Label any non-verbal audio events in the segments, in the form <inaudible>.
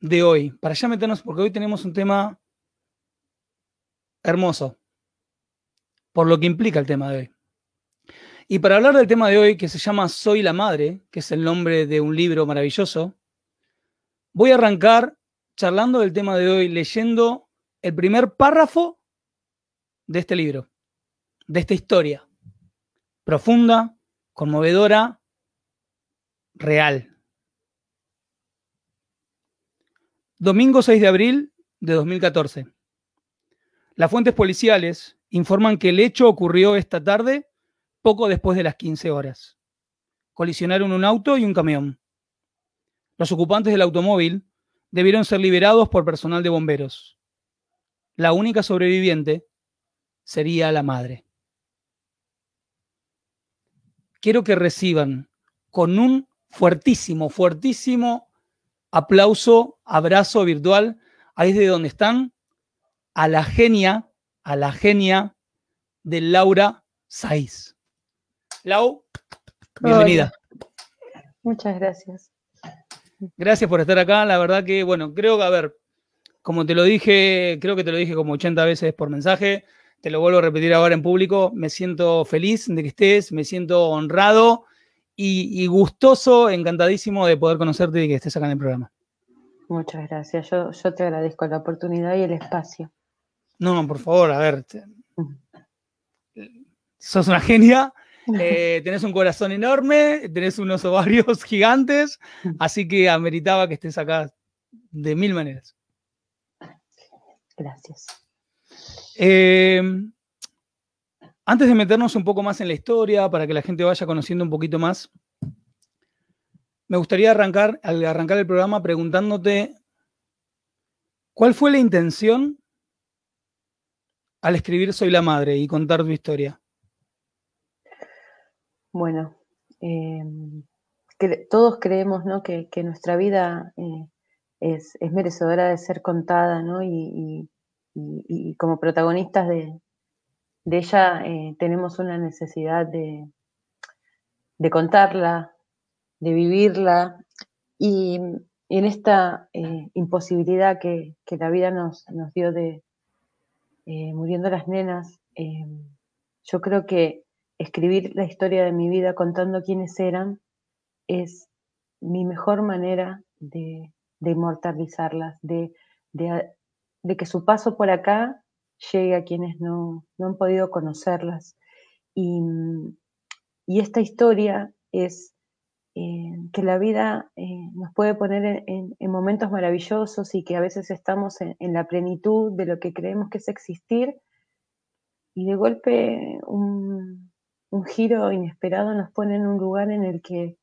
de hoy, para ya meternos, porque hoy tenemos un tema hermoso, por lo que implica el tema de hoy. Y para hablar del tema de hoy, que se llama Soy la Madre, que es el nombre de un libro maravilloso, voy a arrancar charlando del tema de hoy, leyendo el primer párrafo de este libro, de esta historia, profunda, conmovedora, real. Domingo 6 de abril de 2014. Las fuentes policiales informan que el hecho ocurrió esta tarde poco después de las 15 horas. Colisionaron un auto y un camión. Los ocupantes del automóvil debieron ser liberados por personal de bomberos. La única sobreviviente sería la madre. Quiero que reciban con un fuertísimo, fuertísimo aplauso, abrazo virtual, ahí de donde están, a la genia, a la genia de Laura Saiz. Lau, bienvenida. Muchas gracias. Gracias por estar acá. La verdad que, bueno, creo que, a ver, como te lo dije, creo que te lo dije como 80 veces por mensaje, te lo vuelvo a repetir ahora en público, me siento feliz de que estés, me siento honrado y, gustoso, encantadísimo de poder conocerte y que estés acá en el programa. Muchas gracias. Yo, yo te agradezco la oportunidad y el espacio. No, por favor, a ver. Sos una genia, <laughs> eh, tenés un corazón enorme, tenés unos ovarios <laughs> gigantes, así que ameritaba que estés acá de mil maneras. Gracias. Eh, antes de meternos un poco más en la historia, para que la gente vaya conociendo un poquito más, me gustaría arrancar, al arrancar el programa preguntándote cuál fue la intención al escribir Soy la Madre y contar tu historia. Bueno, eh, todos creemos que, nuestra vida eh, es, merecedora de ser contada, ¿no? y como protagonistas de, de ella eh, tenemos una necesidad de, contarla, de vivirla, y, en esta eh, imposibilidad que, la vida nos, dio de eh, muriendo las nenas, yo creo que escribir la historia de mi vida contando quiénes eran es mi mejor manera de, inmortalizarlas, de, de que su paso por acá llegue a quienes no, han podido conocerlas. Y, esta historia es eh, que la vida eh, nos puede poner en, momentos maravillosos y que a veces estamos en, la plenitud de lo que creemos que es existir y de golpe un, giro inesperado nos pone en un lugar en el que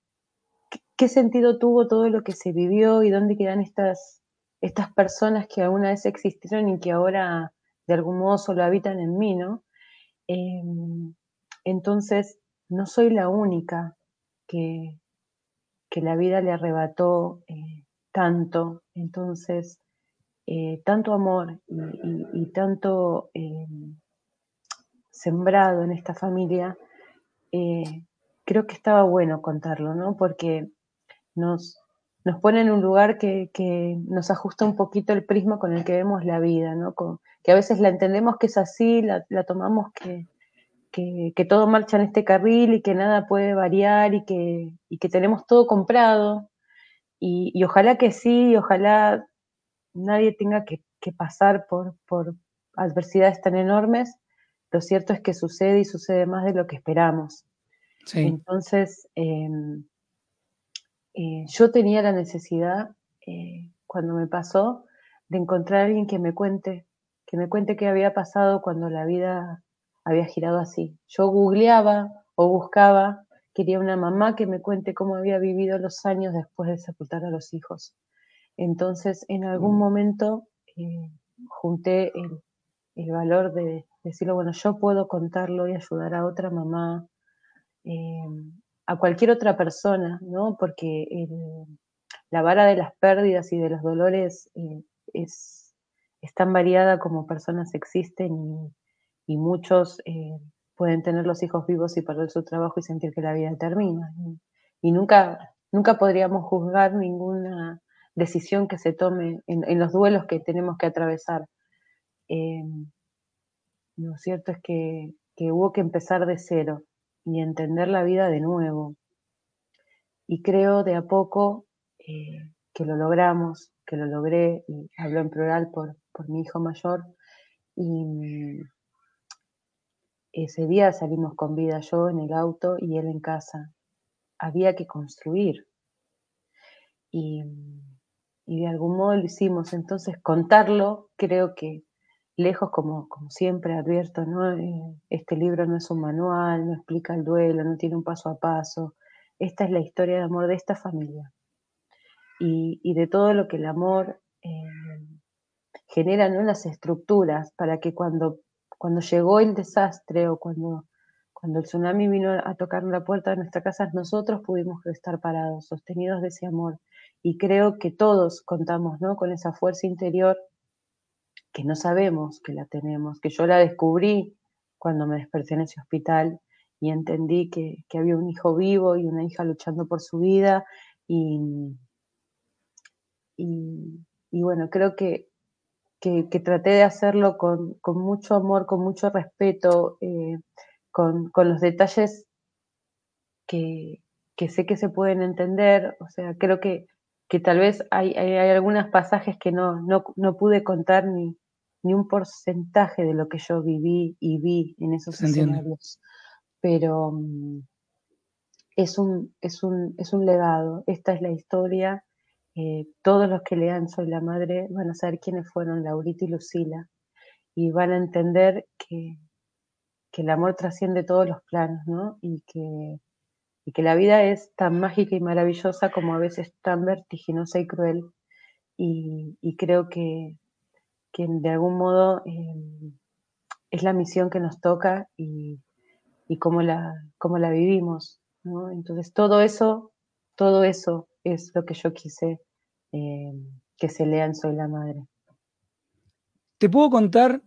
qué sentido tuvo todo lo que se vivió y dónde quedan estas, estas personas que alguna vez existieron y que ahora de algún modo solo habitan en mí, ¿no? Em, entonces, no soy la única que, que la vida le arrebató eh, tanto, entonces, eh, tanto amor y, tanto em, sembrado en esta familia, eh, creo que estaba bueno contarlo, ¿no? Porque nos, nos pone en un lugar que, nos ajusta un poquito el prisma con el que vemos la vida, ¿no? que a veces la entendemos que es así, la, tomamos que, que, todo marcha en este carril y que nada puede variar y que, que tenemos todo comprado. Y, ojalá que sí, y ojalá nadie tenga que, pasar por, por adversidades tan enormes. Lo cierto es que sucede y sucede más de lo que esperamos. Entonces, em, eh, yo tenía la necesidad, eh, cuando me pasó, de encontrar a alguien que me cuente, que me cuente qué había pasado cuando la vida había girado así. Yo googleaba o buscaba, quería una mamá que me cuente cómo había vivido los años después de sepultar a los hijos. Entonces, en algún momento eh, junté el, valor de decirlo, bueno, yo puedo contarlo y ayudar a otra mamá, eh, a cualquier otra persona, ¿no? Porque la vara de las pérdidas y de los dolores eh, es, tan variada como personas existen y, muchos pueden tener los hijos vivos y perder su trabajo y sentir que la vida termina. Y, nunca, nunca podríamos juzgar ninguna decisión que se tome en, los duelos que tenemos que atravesar. Eh, lo cierto es que, hubo que empezar de cero y entender la vida de nuevo. Y creo de a poco eh, que lo logramos, que lo logré, y hablo en plural por, por mi hijo mayor. Y ese día salimos con vida, yo en el auto y él en casa. Había que construir. Y y de algún modo lo hicimos. Entonces, contarlo, creo que lejos, como, como siempre advierto, ¿no? Eh, este libro no es un manual, no explica el duelo, no tiene un paso a paso. Esta es la historia de amor de esta familia y, de todo lo que el amor eh, genera en las estructuras para que cuando, cuando llegó el desastre o cuando, cuando el tsunami vino a tocar la puerta de nuestra casa, nosotros pudimos estar parados, sostenidos de ese amor y creo que todos contamos ¿no? con esa fuerza interior que no sabemos que la tenemos, que yo la descubrí cuando me desperté en ese hospital y entendí que, había un hijo vivo y una hija luchando por su vida y, y, bueno, creo que, que, traté de hacerlo con, mucho amor, con mucho respeto, eh, con, los detalles que, que sé que se pueden entender, o sea, creo que que tal vez hay, hay, algunos pasajes que no, no, pude contar ni, ni, un porcentaje de lo que yo viví y vi en esos escenarios. Pero mm, es, un, es, un, es un legado, esta es la historia. Eh, todos los que lean Soy la Madre van a saber quiénes fueron Laurita y Lucila y van a entender que, que el amor trasciende todos los planos, ¿no? Y que y que la vida es tan mágica y maravillosa como a veces tan vertiginosa y cruel. Y, creo que, de algún modo em, es la misión que nos toca y, cómo, la, cómo la vivimos. Entonces todo eso, todo eso es lo que yo quise em, que se lean Soy la Madre. ¿Te puedo contar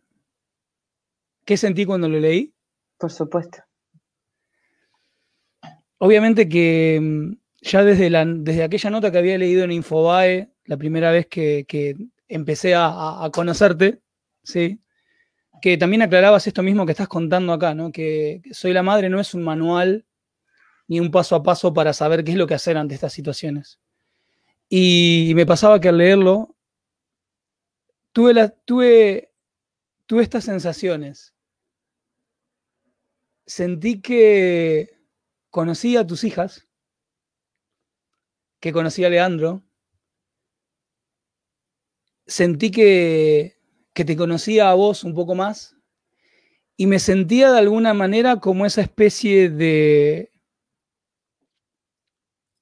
qué sentí cuando lo leí? Por supuesto. Obviamente que mm, ya desde, la, desde aquella nota que había leído en Infobae, la primera vez que, empecé a, conocerte, ¿sí? que también aclarabas esto mismo que estás contando acá, ¿no? que, Soy la Madre no es un manual ni un paso a paso para saber qué es lo que hacer ante estas situaciones. Y me pasaba que al leerlo, tuve, tuve, tuve estas sensaciones. Sentí que conocí a tus hijas, que conocí a Leandro, sentí que, que te conocía a vos un poco más y me sentía de alguna manera como esa especie de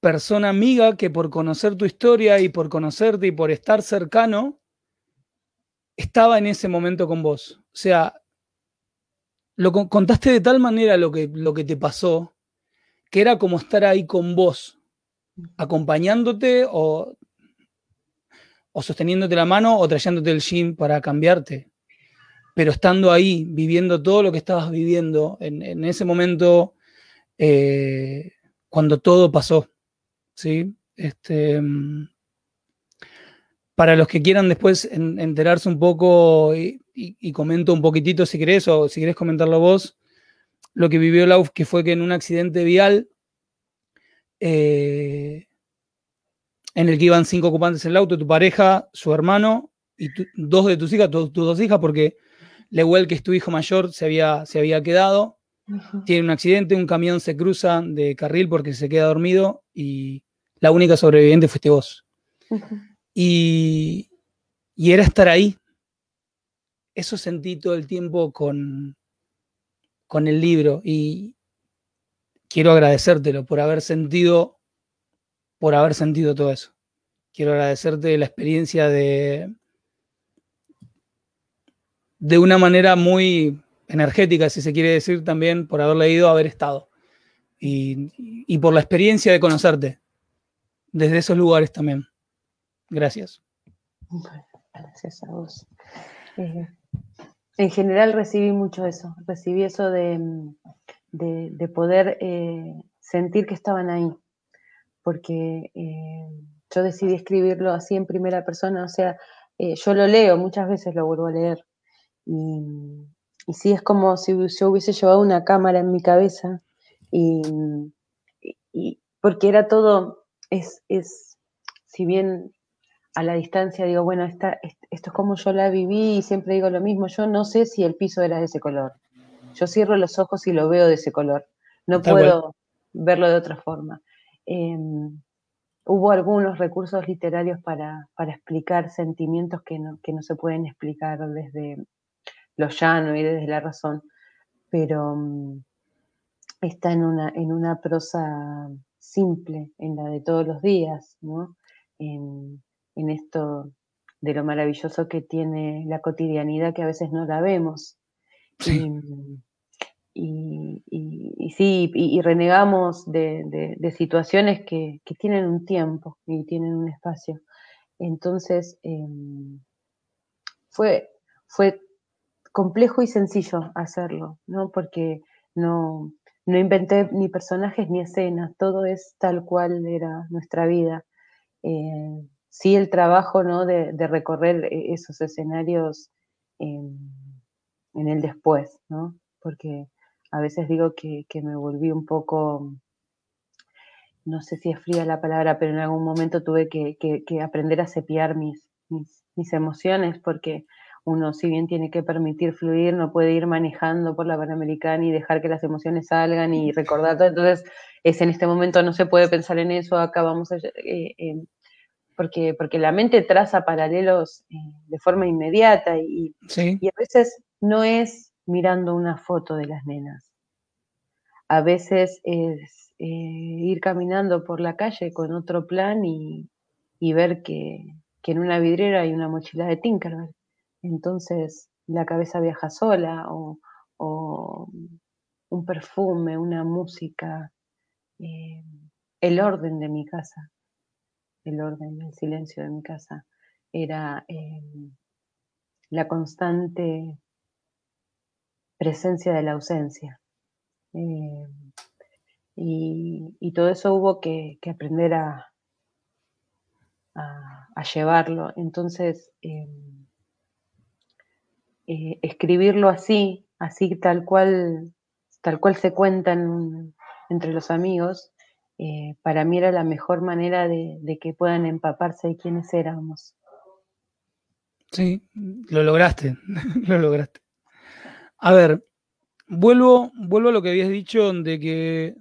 persona amiga que por conocer tu historia y por conocerte y por estar cercano, estaba en ese momento con vos. O sea, lo contaste de tal manera lo que, lo que te pasó, que era como estar ahí con vos, acompañándote o, o sosteniéndote la mano o trayéndote el gym para cambiarte. Pero estando ahí, viviendo todo lo que estabas viviendo en, ese momento, eh, cuando todo pasó. ¿sí? Este, para los que quieran después enterarse un poco y, y, comento un poquitito si querés o si querés comentarlo vos, lo que vivió Lauf, que fue que en un accidente vial, eh, en el que iban cinco ocupantes en el auto, tu pareja, su hermano y dos de tus hijas, tus dos hijas, porque Lewell, que es tu hijo mayor, se había, se había quedado. Tiene un accidente, un camión se cruza de carril porque se queda dormido y la única sobreviviente fuiste vos. y, y era estar ahí. Eso sentí todo el tiempo con, con el libro y quiero agradecértelo por haber sentido, por haber sentido todo eso. quiero agradecerte la experiencia de, de una manera muy energética, si se quiere decir, también por haber leído, haber estado. Y, por la experiencia de conocerte desde esos lugares también. Gracias. Gracias a vos. Eh, en general recibí mucho eso, recibí eso de, poder eh, sentir que estaban ahí, porque eh, yo decidí escribirlo así en primera persona, o sea, yo lo leo, muchas veces lo vuelvo a leer, y, y sí es como si yo hubiese llevado una cámara en mi cabeza y, porque era todo, es, es, si bien a la distancia digo, bueno, esta, esto es como yo la viví y siempre digo lo mismo, yo no sé si el piso era de ese color. Yo cierro los ojos y lo veo de ese color. No puedo verlo de otra forma. Em, hubo algunos recursos literarios para, para explicar sentimientos que no, que no se pueden explicar desde, lo llano y desde la razón, pero mm, está en una, en una prosa simple, en la de todos los días, ¿no? en, esto de lo maravilloso que tiene la cotidianidad que a veces no la vemos. Y, sí, y, renegamos de, situaciones que, tienen un tiempo y tienen un espacio. Entonces, em, fue, fue complejo y sencillo hacerlo, ¿no? Porque no, no inventé ni personajes ni escenas, todo es tal cual era nuestra vida. Eh, sí el trabajo ¿no? de, recorrer e, esos escenarios en, el después, ¿no? Porque a veces digo que, me volví un poco, no sé si es fría la palabra, pero en algún momento tuve que, aprender a cepiar mis, mis, mis emociones porque uno si bien tiene que permitir fluir, no puede ir manejando por la Panamericana y dejar que las emociones salgan y recordar todo. Entonces, es en este momento no se puede pensar en eso, acá vamos a... Eh, eh, porque, porque la mente traza paralelos eh, de forma inmediata y, y a veces no es mirando una foto de las nenas. A veces es ir caminando por la calle con otro plan y, ver que, que, en una vidriera hay una mochila de Tinkerbell entonces la cabeza viaja sola o, un perfume, una música, eh, el orden de mi casa, el orden, el silencio de mi casa, era eh, la constante presencia de la ausencia. Eh, y, todo eso hubo que, aprender a, llevarlo. Entonces, eh, escribirlo así, así tal cual, tal cual se cuentan entre los amigos, eh, para mí era la mejor manera de, que puedan empaparse de quiénes éramos. Sí, lo lograste, <laughs> lo lograste. A ver, vuelvo, vuelvo a lo que habías dicho de que,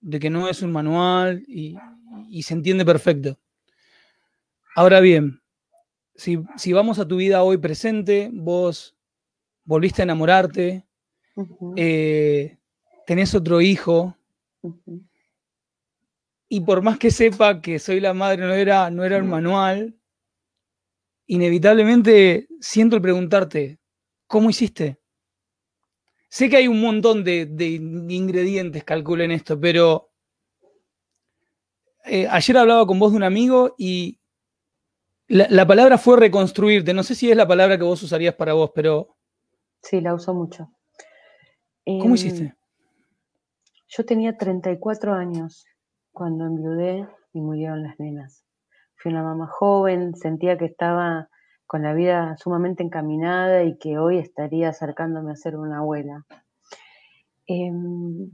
de que no es un manual y, y se entiende perfecto. Ahora bien, si, vamos a tu vida hoy presente, vos volviste a enamorarte, eh, tenés otro hijo, y por más que sepa que soy la madre, no era, no era el manual, inevitablemente siento el preguntarte, ¿cómo hiciste? Sé que hay un montón de, ingredientes, calculen esto, pero eh, ayer hablaba con vos de un amigo y la, palabra fue reconstruirte. No sé si es la palabra que vos usarías para vos, pero. Sí, la uso mucho. ¿Cómo em, hiciste? Yo tenía 34 años cuando enviudé y murieron las nenas. Fui una mamá joven, sentía que estaba con la vida sumamente encaminada y que hoy estaría acercándome a ser una abuela. Em,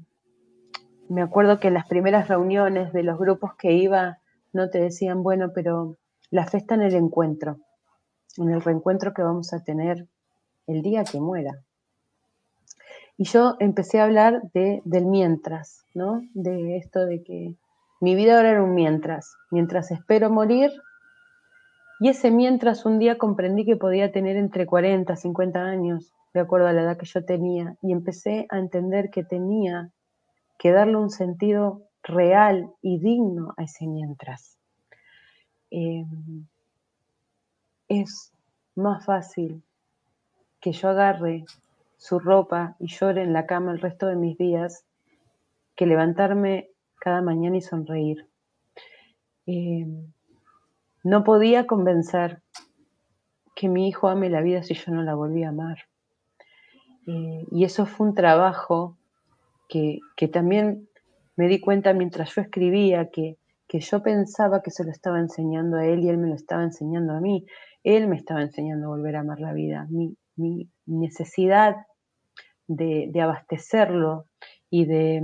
me acuerdo que en las primeras reuniones de los grupos que iba no te decían, bueno, pero la fe está en el encuentro, en el reencuentro que vamos a tener el día que muera. Y yo empecé a hablar de, del mientras, ¿no? De esto de que mi vida ahora era un mientras, mientras espero morir. Y ese mientras un día comprendí que podía tener entre 40 y 50 años, de acuerdo a la edad que yo tenía, y empecé a entender que tenía que darle un sentido real y digno a ese mientras. em, es más fácil que yo agarre su ropa y llore en la cama el resto de mis días que levantarme cada mañana y sonreír. Em, no podía convencer que mi hijo ame la vida si yo no la volví a amar. Eh, y eso fue un trabajo que, también me di cuenta mientras yo escribía, que, yo pensaba que se lo estaba enseñando a él y él me lo estaba enseñando a mí. Él me estaba enseñando a volver a amar la vida. Mi, necesidad de, abastecerlo y de,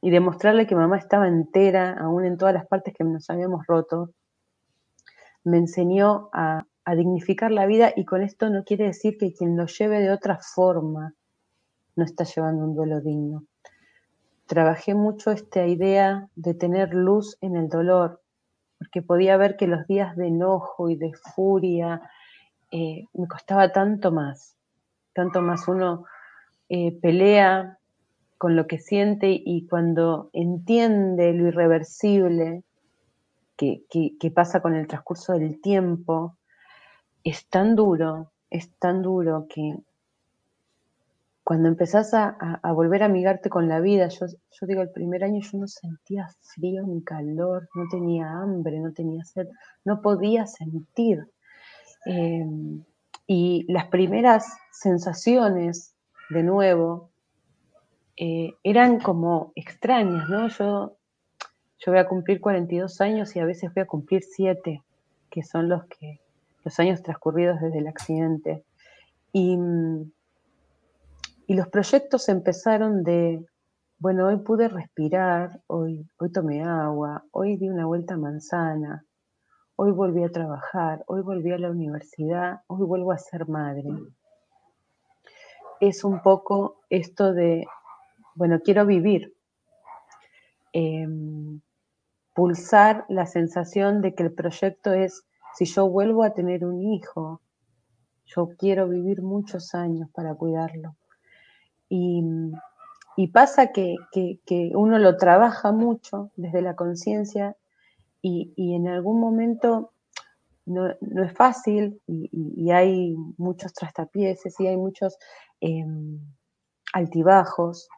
y de mostrarle que mamá estaba entera, aún en todas las partes que nos habíamos roto, me enseñó a, dignificar la vida y con esto no quiere decir que quien lo lleve de otra forma no está llevando un duelo digno. Trabajé mucho esta idea de tener luz en el dolor, porque podía ver que los días de enojo y de furia eh, me costaba tanto más, tanto más uno eh, pelea con lo que siente y cuando entiende lo irreversible que, pasa con el transcurso del tiempo, es tan duro, es tan duro que cuando empezás a, volver a amigarte con la vida, yo, yo, digo, el primer año yo no sentía frío ni calor, no tenía hambre, no tenía sed, no podía sentir. Em, y las primeras sensaciones, de nuevo, eh, eran como extrañas, ¿no? Yo, yo voy a cumplir 42 años y a veces voy a cumplir 7, que son los que los años transcurridos desde el accidente. Y, y los proyectos empezaron de, bueno, hoy pude respirar, hoy, hoy tomé agua, hoy di una vuelta a manzana, hoy volví a trabajar, hoy volví a la universidad, hoy vuelvo a ser madre. Es un poco esto de, bueno, quiero vivir. Em, pulsar la sensación de que el proyecto es si yo vuelvo a tener un hijo, yo quiero vivir muchos años para cuidarlo. Y, pasa que, uno lo trabaja mucho desde la conciencia y, en algún momento no, es fácil y, hay muchos trastapieces y hay muchos em, altibajos,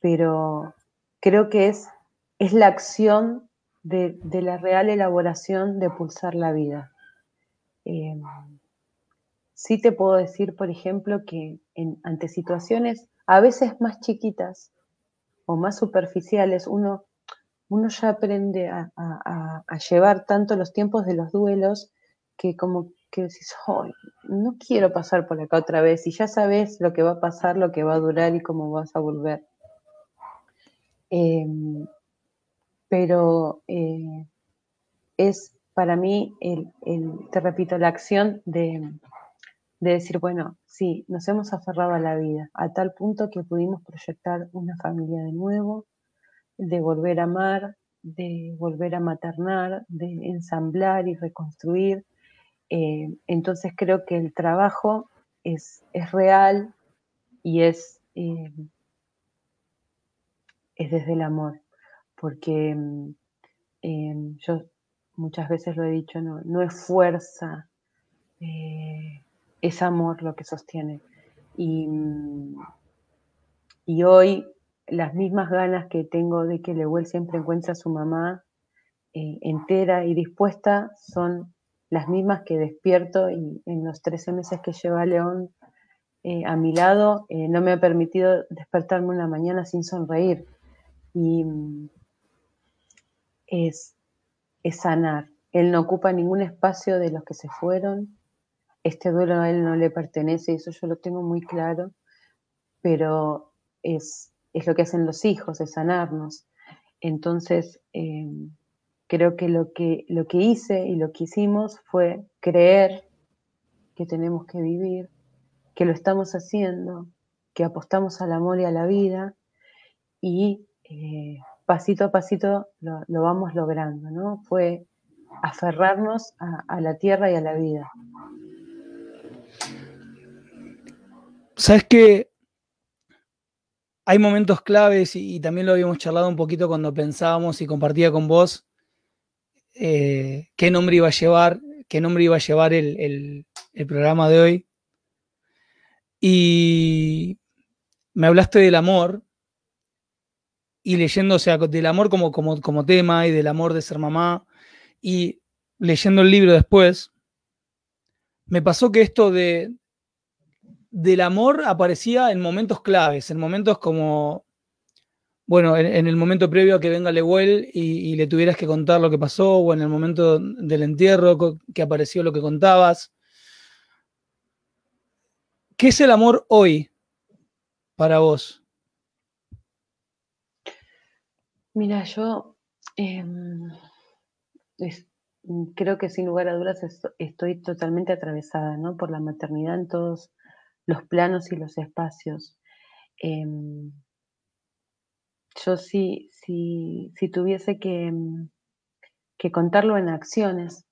pero creo que es, es la acción de, la real elaboración de pulsar la vida. Em, sí te puedo decir, por ejemplo, que ante situaciones a veces más chiquitas o más superficiales, uno, uno ya aprende a, llevar tanto los tiempos de los duelos que como que decís, no quiero pasar por acá otra vez y ya sabes lo que va a pasar, lo que va a durar y cómo vas a volver. Em, pero eh, es para mí, el, te repito, la acción de, decir, bueno, sí, nos hemos aferrado a la vida, a tal punto que pudimos proyectar una familia de nuevo, de volver a amar, de volver a maternar, de ensamblar y reconstruir. Eh, entonces creo que el trabajo es, es real y es, eh, es desde el amor porque mm, em, yo muchas veces lo he dicho, no, es fuerza, eh, es amor lo que sostiene. Mm, y, hoy las mismas ganas que tengo de que Lewell siempre encuentre a su mamá eh, entera y dispuesta son las mismas que despierto y en los 13 meses que lleva León eh, a mi lado no me ha permitido despertarme una mañana sin sonreír. Y, es, sanar. Él no ocupa ningún espacio de los que se fueron. Este duelo a él no le pertenece, eso yo lo tengo muy claro, pero es, lo que hacen los hijos, es sanarnos. Entonces, em, creo que lo, que lo que hice y lo que hicimos fue creer que tenemos que vivir, que lo estamos haciendo, que apostamos al amor y a la vida y eh, pasito a pasito lo, vamos logrando, ¿no? Fue aferrarnos a, la tierra y a la vida. Sabes que hay momentos claves y, también lo habíamos charlado un poquito cuando pensábamos y compartía con vos eh, qué nombre iba a llevar, qué nombre iba a llevar el, programa de hoy. Y me hablaste del amor y leyendo, o sea, del amor como, como, como tema y del amor de ser mamá y leyendo el libro después, me pasó que esto de, del amor aparecía en momentos claves, en momentos como, bueno, en, el momento previo a que venga Lewell y, y, le tuvieras que contar lo que pasó, o en el momento del entierro que apareció lo que contabas. ¿Qué es el amor hoy para vos? Mira, yo em, creo que sin lugar a dudas estoy totalmente atravesada ¿no? por la maternidad en todos los planos y los espacios. Em, yo sí, si tuviese que, mm, que contarlo en acciones,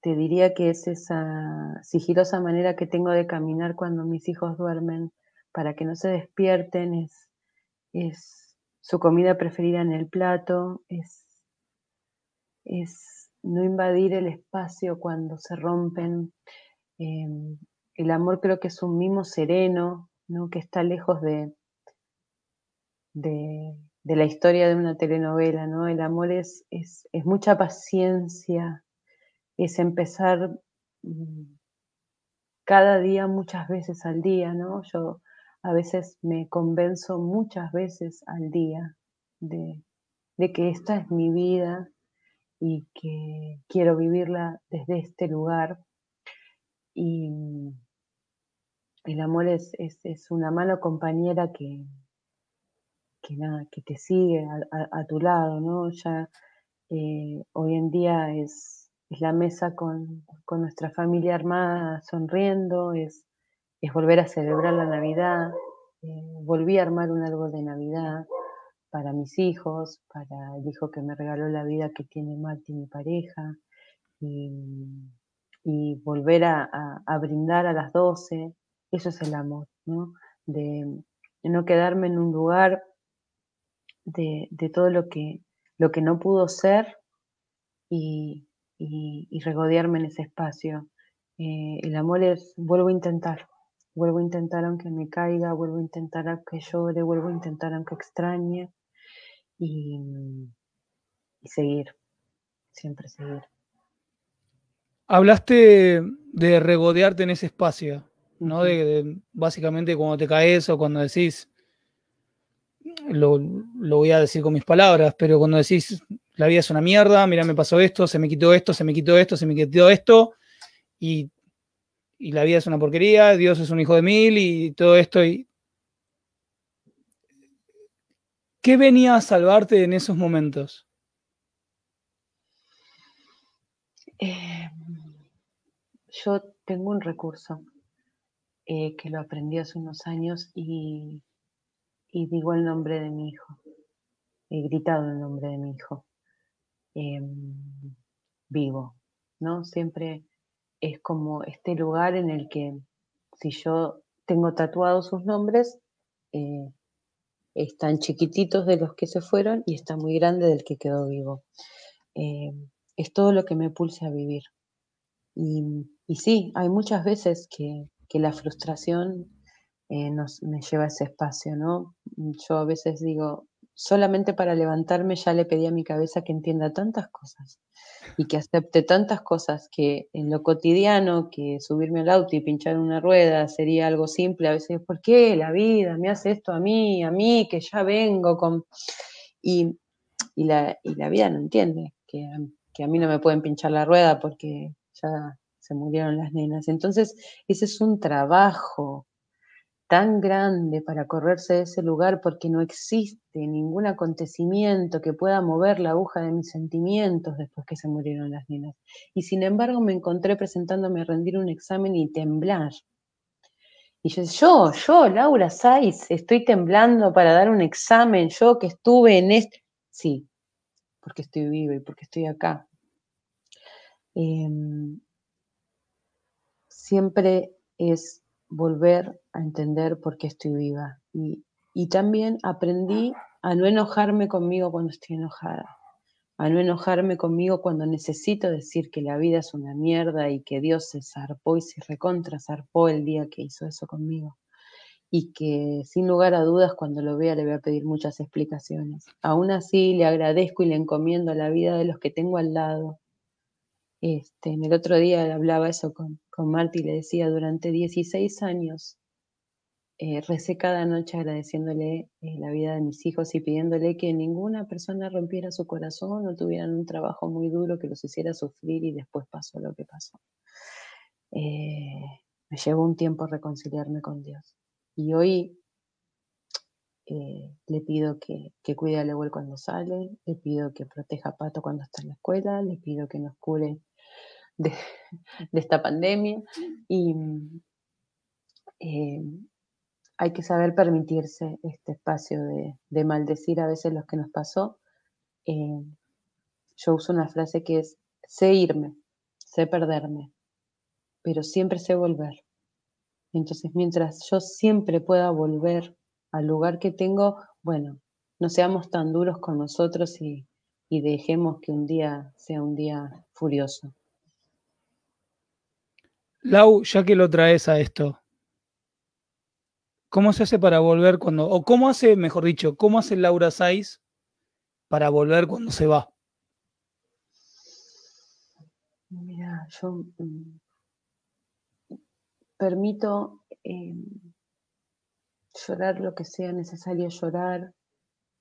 te diría que es esa sigilosa manera que tengo de caminar cuando mis hijos duermen para que no se despierten, es, es su comida preferida en el plato, es, es no invadir el espacio cuando se rompen, em, el amor creo que es un mimo sereno, ¿no? que está lejos de, de, la historia de una telenovela. ¿no? El amor es, es, mucha paciencia, es empezar mm, cada día muchas veces al día. ¿no? Yo a veces me convenzo muchas veces al día de, de que esta es mi vida y que quiero vivirla desde este lugar. Y, el amor es, una mano compañera que, que, nada, que te sigue a, tu lado, ¿no? Ya eh, hoy en día es, la mesa con, nuestra familia armada sonriendo, es, es volver a celebrar la Navidad. Eh, volví a armar un árbol de Navidad para mis hijos, para el hijo que me regaló la vida que tiene Martín, mi pareja, y, volver a, brindar a las 12, eso es el amor, ¿no? De, no quedarme en un lugar de, todo lo que, lo que no pudo ser y, regodearme en ese espacio. Eh, el amor es, vuelvo a intentar, vuelvo a intentar aunque me caiga, vuelvo a intentar aunque llore, vuelvo a intentar aunque extrañe y, y seguir, siempre seguir. Hablaste de regodearte en ese espacio. ¿no? De, básicamente cuando te caes o cuando decís, lo, voy a decir con mis palabras, pero cuando decís, la vida es una mierda, mira, me pasó esto, se me quitó esto, se me quitó esto, se me quitó esto, y, y la vida es una porquería, Dios es un hijo de mil y todo esto. Y... ¿Qué venía a salvarte en esos momentos? Eh, yo tengo un recurso eh, que lo aprendí hace unos años y, digo el nombre de mi hijo. He gritado el nombre de mi hijo. Em, vivo, ¿no? Siempre es como este lugar en el que si yo tengo tatuados sus nombres, eh, están chiquititos de los que se fueron y está muy grande del que quedó vivo. Em, es todo lo que me pulse a vivir. Y, y sí, hay muchas veces que, que la frustración eh, nos, me lleva a ese espacio, ¿no? Yo a veces digo, solamente para levantarme ya le pedí a mi cabeza que entienda tantas cosas y que acepte tantas cosas que en lo cotidiano, que subirme al auto y pinchar una rueda sería algo simple, a veces, ¿por qué la vida me hace esto a mí, a mí, que ya vengo con... Y, y, la, y la vida no entiende que, que a mí no me pueden pinchar la rueda porque ya se murieron las nenas. Entonces, ese es un trabajo tan grande para correrse de ese lugar porque no existe ningún acontecimiento que pueda mover la aguja de mis sentimientos después que se murieron las nenas. Y sin embargo me encontré presentándome a rendir un examen y temblar. Y yo, yo, yo, Laura Saiz, estoy temblando para dar un examen, yo que estuve en este... Sí, porque estoy viva y porque estoy acá. Em, siempre es volver a entender por qué estoy viva. Y, también aprendí a no enojarme conmigo cuando estoy enojada. a no enojarme conmigo cuando necesito decir que la vida es una mierda y que Dios se zarpó y se recontra zarpó el día que hizo eso conmigo. Y que sin lugar a dudas cuando lo vea le voy a pedir muchas explicaciones. Aún así le agradezco y le encomiendo la vida de los que tengo al lado. Este, en el otro día hablaba eso con, con y le decía, durante 16 años eh, recé cada noche agradeciéndole eh, la vida de mis hijos y pidiéndole que ninguna persona rompiera su corazón o tuvieran un trabajo muy duro que los hiciera sufrir y después pasó lo que pasó. Eh, me llevó un tiempo reconciliarme con Dios. Y hoy le pido que, cuide a Lewell cuando sale, le pido que proteja a Pato cuando está en la escuela, le pido que nos cure de, <laughs> esta pandemia y hay que saber permitirse este espacio de, maldecir a veces lo que nos pasó. Eh, yo uso una frase que es, sé irme, sé perderme, pero siempre sé volver. Entonces, mientras yo siempre pueda volver al lugar que tengo, bueno, no seamos tan duros con nosotros y, y dejemos que un día sea un día furioso. Lau, ya que lo traes a esto, ¿Cómo se hace para volver cuando, o cómo hace, mejor dicho, cómo hace Laura Saiz para volver cuando se va? Mira, yo mm, permito em, llorar lo que sea necesario llorar.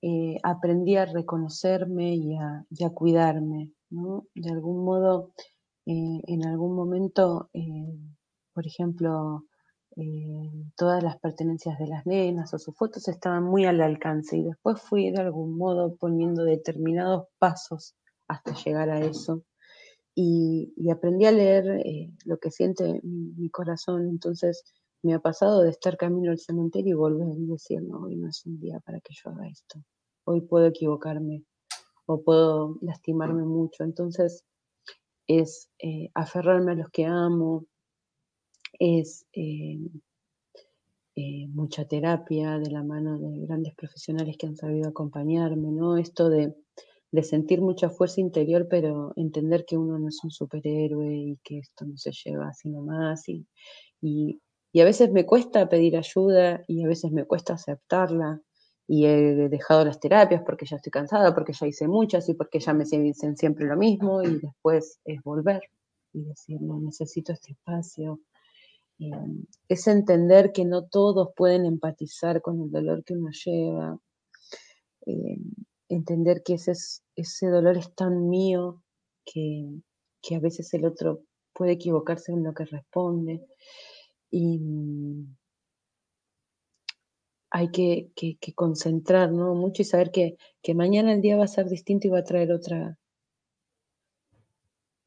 Eh, aprendí a reconocerme y a, cuidarme, ¿no? De algún modo, eh, en algún momento, eh, por ejemplo, eh, todas las pertenencias de las nenas o sus fotos estaban muy al alcance y después fui de algún modo poniendo determinados pasos hasta llegar a eso. Y, aprendí a leer lo que siente mi, corazón. Entonces me ha pasado de estar camino al cementerio y volver y decir, no, hoy no es un día para que yo haga esto. Hoy puedo equivocarme o puedo lastimarme mucho. Entonces es eh, aferrarme a los que amo, es eh, eh, mucha terapia de la mano de grandes profesionales que han sabido acompañarme, ¿no? Esto de, sentir mucha fuerza interior, pero entender que uno no es un superhéroe y que esto no se lleva así nomás. Y, y a veces me cuesta pedir ayuda y a veces me cuesta aceptarla. Y he dejado las terapias porque ya estoy cansada, porque ya hice muchas y porque ya me dicen siempre lo mismo. Y después es volver y decir, no, necesito este espacio, Em, es entender que no todos pueden empatizar con el dolor que uno lleva, em, entender que ese, ese dolor es tan mío que, a veces el otro puede equivocarse en lo que responde. Y mm, hay que, concentrar mucho y saber que, que mañana el día va a ser distinto y va a traer otra,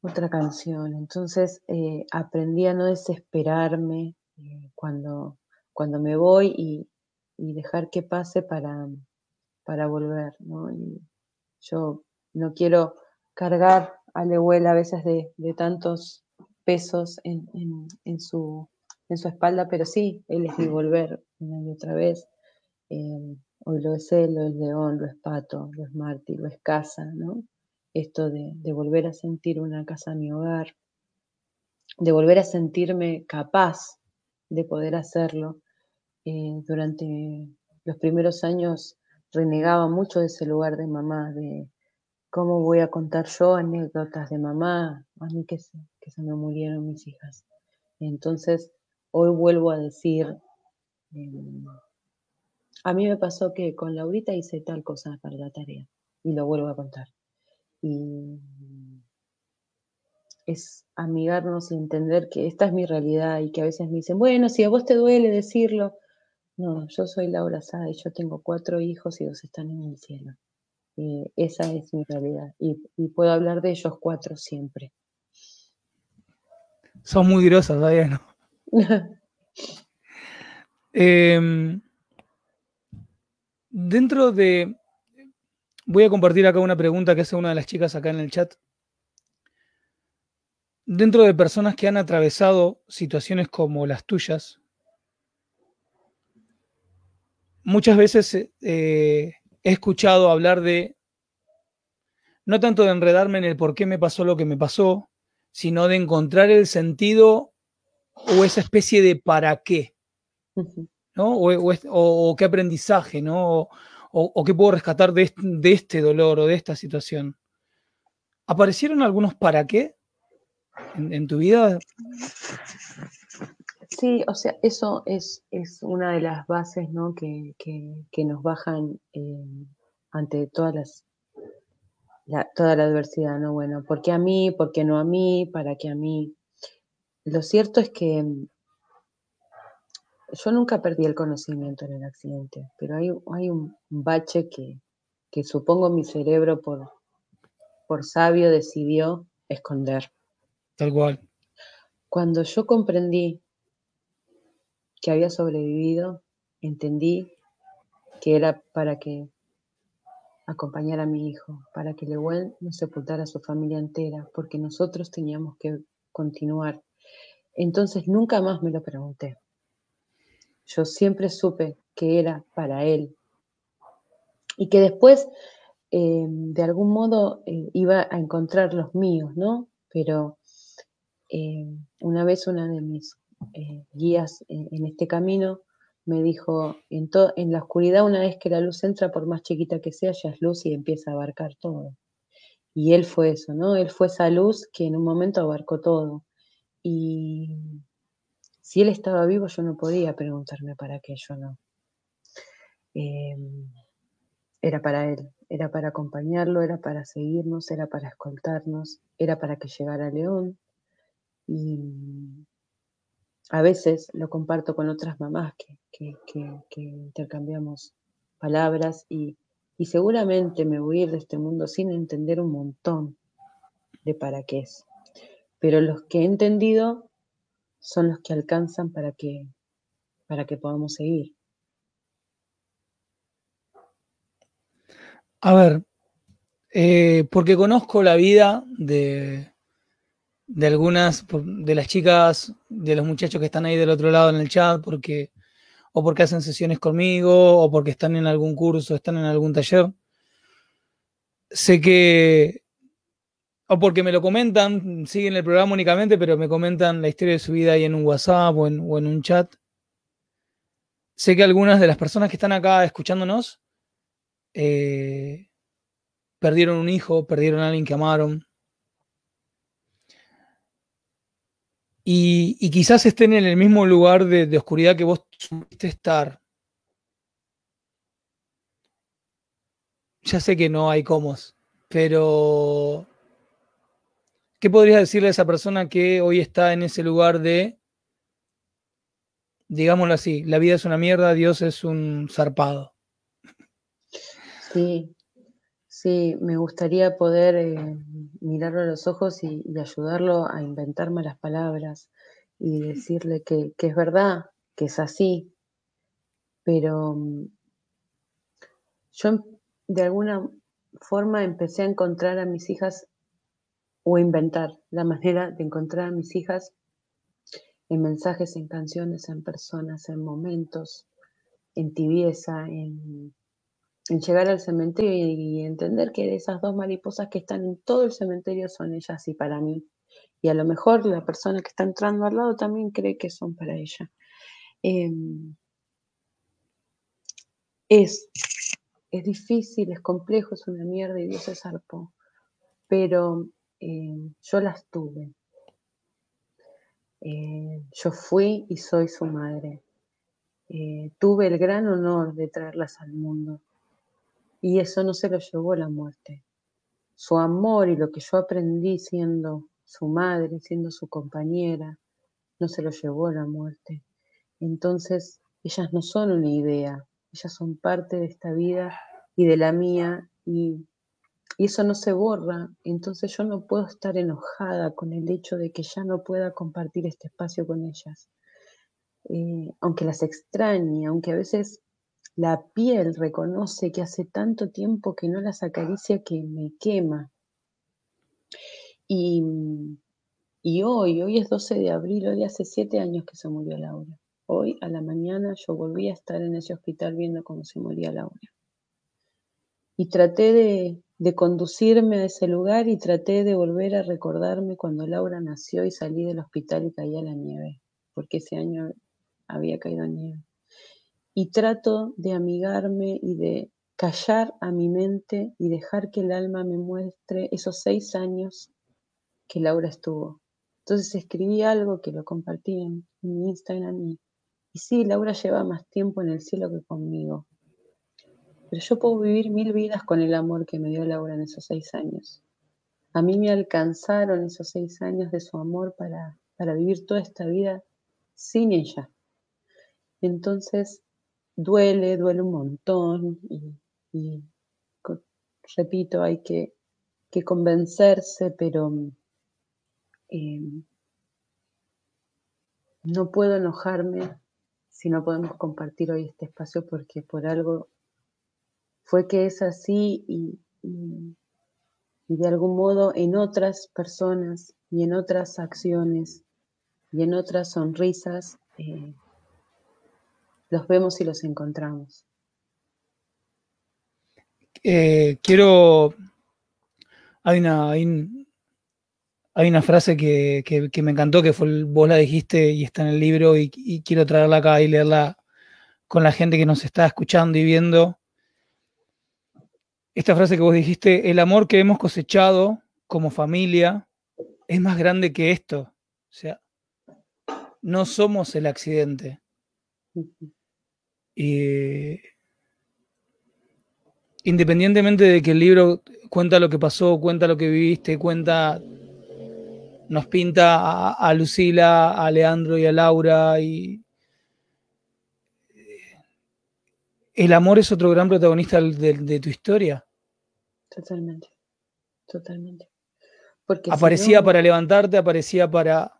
otra canción. Entonces eh, aprendí a no desesperarme eh, cuando, cuando me voy y, dejar que pase para, para volver. yo no quiero cargar a Lewell a veces de, tantos pesos en, su, en su espalda, pero sí, él es mi volver una y otra vez. Eh, hoy lo es él, lo es León, lo es Pato, lo es Marty, lo es Casa, ¿no? esto de, volver a sentir una casa mi hogar, de volver a sentirme capaz de poder hacerlo. Eh, durante los primeros años renegaba mucho de ese lugar de mamá, de cómo voy a contar yo anécdotas de mamá, a mí que se, que se me murieron mis hijas. Entonces, hoy vuelvo a decir, em, a mí me pasó que con Laurita hice tal cosa para la tarea y lo vuelvo a contar y es amigarnos y entender que esta es mi realidad y que a veces me dicen, bueno, si a vos te duele decirlo, no, yo soy Laura Sá y yo tengo cuatro hijos y dos están en el cielo. esa es mi realidad y, puedo hablar de ellos cuatro siempre. Son muy grosas, Diana. Em, dentro de Voy a compartir acá una pregunta que hace una de las chicas acá en el chat. Dentro de personas que han atravesado situaciones como las tuyas, muchas veces eh, he escuchado hablar de no tanto de enredarme en el por qué me pasó lo que me pasó, sino de encontrar el sentido o esa especie de para qué, ¿no? O, qué aprendizaje, ¿no? O, qué puedo rescatar de este, dolor o de esta situación. ¿Aparecieron algunos para qué en, tu vida? Sí, o sea, eso es, es una de las bases ¿no? que, nos bajan eh, ante todas las toda la adversidad, ¿no? Bueno, ¿por qué a mí? ¿Por qué no a mí? ¿Para qué a mí? Lo cierto es que mm, yo nunca perdí el conocimiento en el accidente, pero hay, hay un bache que, que supongo mi cerebro por, por sabio decidió esconder. Tal cual. Cuando yo comprendí que había sobrevivido, entendí que era para que acompañar a mi hijo, para que Lewel no sepultara a su familia entera, porque nosotros teníamos que continuar. Entonces nunca más me lo pregunté. Yo siempre supe que era para él y que después eh, de algún modo eh, iba a encontrar los míos, ¿no? Pero eh, una vez una de mis guías en este camino me dijo, en, en la oscuridad una vez que la luz entra, por más chiquita que sea, ya es luz y empieza a abarcar todo. Y él fue eso, ¿no? Él fue esa luz que en un momento abarcó todo. Y si él estaba vivo, yo no podía preguntarme para qué yo no. Em, era para él, era para acompañarlo, era para seguirnos, era para escoltarnos, era para que llegara León. Y a veces lo comparto con otras mamás que, intercambiamos palabras y, seguramente me voy de este mundo sin entender un montón de para qué es. Pero los que he entendido son los que alcanzan para que, para que podamos seguir. A ver, eh, porque conozco la vida de, de algunas, de las chicas, de los muchachos que están ahí del otro lado en el chat, porque o porque hacen sesiones conmigo, o porque están en algún curso, están en algún taller. Sé que, o porque me lo comentan, siguen el programa únicamente, pero me comentan la historia de su vida ahí en un WhatsApp o en, un chat. Sé que algunas de las personas que están acá escuchándonos eh, perdieron un hijo, perdieron a alguien que amaron, y, quizás estén en el mismo lugar de, oscuridad que vos supiste estar. Ya sé que no hay cómo, pero ¿qué podrías decirle a esa persona que hoy está en ese lugar de, digámoslo así, la vida es una mierda, Dios es un zarpado? Sí, Sí, me gustaría poder eh, mirarlo a los ojos y, ayudarlo a inventarme las palabras y decirle que, es verdad, que es así, pero mm, yo de alguna forma empecé a encontrar a mis hijas o inventar la manera de encontrar a mis hijas en mensajes, en canciones, en personas, en momentos, en tibieza, en en llegar al cementerio y, entender que esas dos mariposas que están en todo el cementerio son ellas y para mí. Y a lo mejor la persona que está entrando al lado también cree que son para ella. Em, es, es difícil, es complejo, es una mierda y Dios se zarpó. Pero em, yo las tuve. Eh, yo fui y soy su madre. Eh, tuve el gran honor de traerlas al mundo. Y eso no se lo llevó la muerte. Su amor y lo que yo aprendí siendo su madre, siendo su compañera, no se lo llevó la muerte. Entonces, ellas no son una idea, ellas son parte de esta vida y de la mía y, eso no se borra. Entonces yo no puedo estar enojada con el hecho de que ya no pueda compartir este espacio con ellas. Eh, aunque las extrañe, aunque a veces la piel reconoce que hace tanto tiempo que no las acaricia que me quema. Y, hoy, hoy es 12 de abril, hoy hace 7 años que se murió Laura. Hoy a la mañana yo volví a estar en ese hospital viendo cómo se moría Laura. Y traté de, de conducirme a ese lugar y traté de volver a recordarme cuando Laura nació y salí del hospital y caía la nieve, porque ese año había caído nieve. Y trato de amigarme y de callar a mi mente y dejar que el alma me muestre esos seis años que Laura estuvo. Entonces escribí algo que lo compartí en, mi Instagram y, y sí, Laura lleva más tiempo en el cielo que conmigo. Pero yo puedo vivir mil vidas con el amor que me dio Laura en esos seis años. A mí me alcanzaron esos seis años de su amor para, para vivir toda esta vida sin ella. Entonces, duele, duele un montón y, repito, hay que, convencerse, pero em, no puedo enojarme si no podemos compartir hoy este espacio porque por algo fue que es así y, de algún modo en otras personas y en otras acciones y en otras sonrisas eh, los vemos y los encontramos. Eh, quiero, hay una, hay, una frase que, me encantó, que fue, vos la dijiste y está en el libro y, y quiero traerla acá y leerla con la gente que nos está escuchando y viendo esta frase que vos dijiste, el amor que hemos cosechado como familia es más grande que esto. O sea, no somos el accidente. Y independientemente de que el libro cuenta lo que pasó, cuenta lo que viviste, cuenta, nos pinta a, Lucila, a Leandro y a Laura y el amor es otro gran protagonista de tu historia. Totalmente, totalmente. Porque aparecía para levantarte, aparecía para...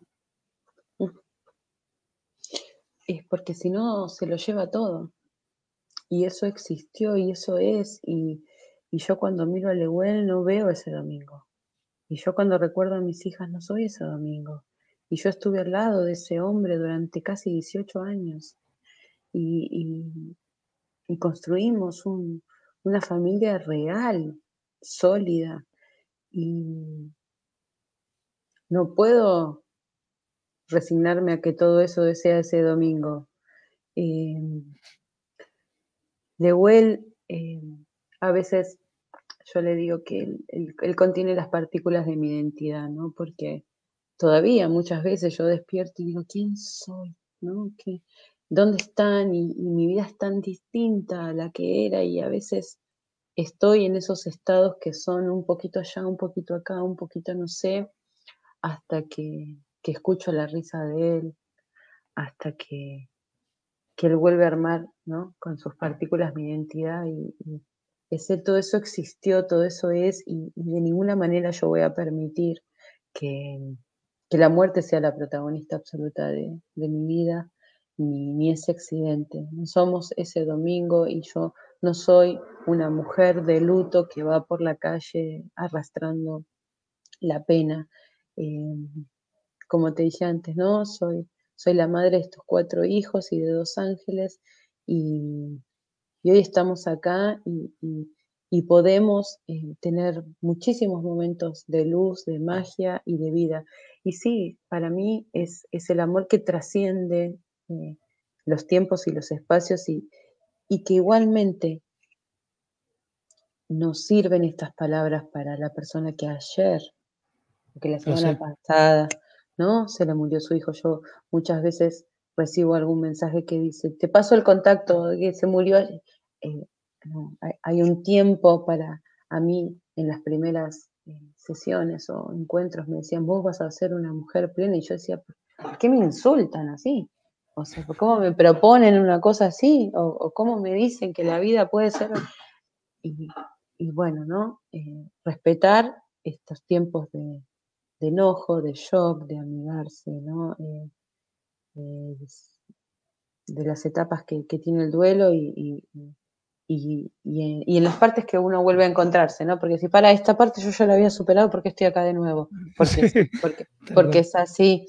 Es porque si no se lo lleva todo. Y eso existió y eso es. Y, yo cuando miro a Lewell no veo ese domingo. Y yo cuando recuerdo a mis hijas no soy ese domingo. Y yo estuve al lado de ese hombre durante casi 18 años. Y, y, construimos una familia real, sólida y no puedo resignarme a que todo eso sea ese domingo. Eh, Lewell, eh, a veces yo le digo que él, contiene las partículas de mi identidad, ¿no? Porque todavía muchas veces yo despierto y digo, ¿quién soy? ¿No? ¿Dónde están? y, mi vida es tan distinta a la que era y a veces estoy en esos estados que son un poquito allá, un poquito acá, un poquito no sé, hasta que, escucho la risa de él, hasta que, él vuelve a armar ¿no? con sus partículas mi identidad y, ese, todo eso existió, todo eso es y, de ninguna manera yo voy a permitir que, la muerte sea la protagonista absoluta de, mi vida ni, ese accidente. No somos ese domingo y yo no soy una mujer de luto que va por la calle arrastrando la pena. Eh, como te dije antes, ¿no? Soy, soy la madre de estos cuatro hijos y de dos ángeles y, hoy estamos acá y, podemos eh, tener muchísimos momentos de luz, de magia y de vida. Y sí, para mí es, el amor que trasciende eh, los tiempos y los espacios y, y que igualmente nos sirven estas palabras para la persona que ayer, que la semana pasada, ¿no? Se le murió su hijo. Yo muchas veces recibo algún mensaje que dice, te paso el contacto, que se murió. Eh, hay, un tiempo para, a mí, en las primeras eh, sesiones o encuentros, me decían, vos vas a ser una mujer plena. Y yo decía, ¿por qué me insultan así? O sea, ¿cómo me proponen una cosa así? ¿O, cómo me dicen que la vida puede ser? Y, bueno, ¿no? Eh, respetar estos tiempos de, enojo, de shock, de amigarse, ¿no? Eh, eh, de las etapas que, tiene el duelo y, y, en, las partes que uno vuelve a encontrarse, ¿no? Porque si para esta parte yo ya la había superado, ¿por qué estoy acá de nuevo? <laughs> Porque, porque, porque es así.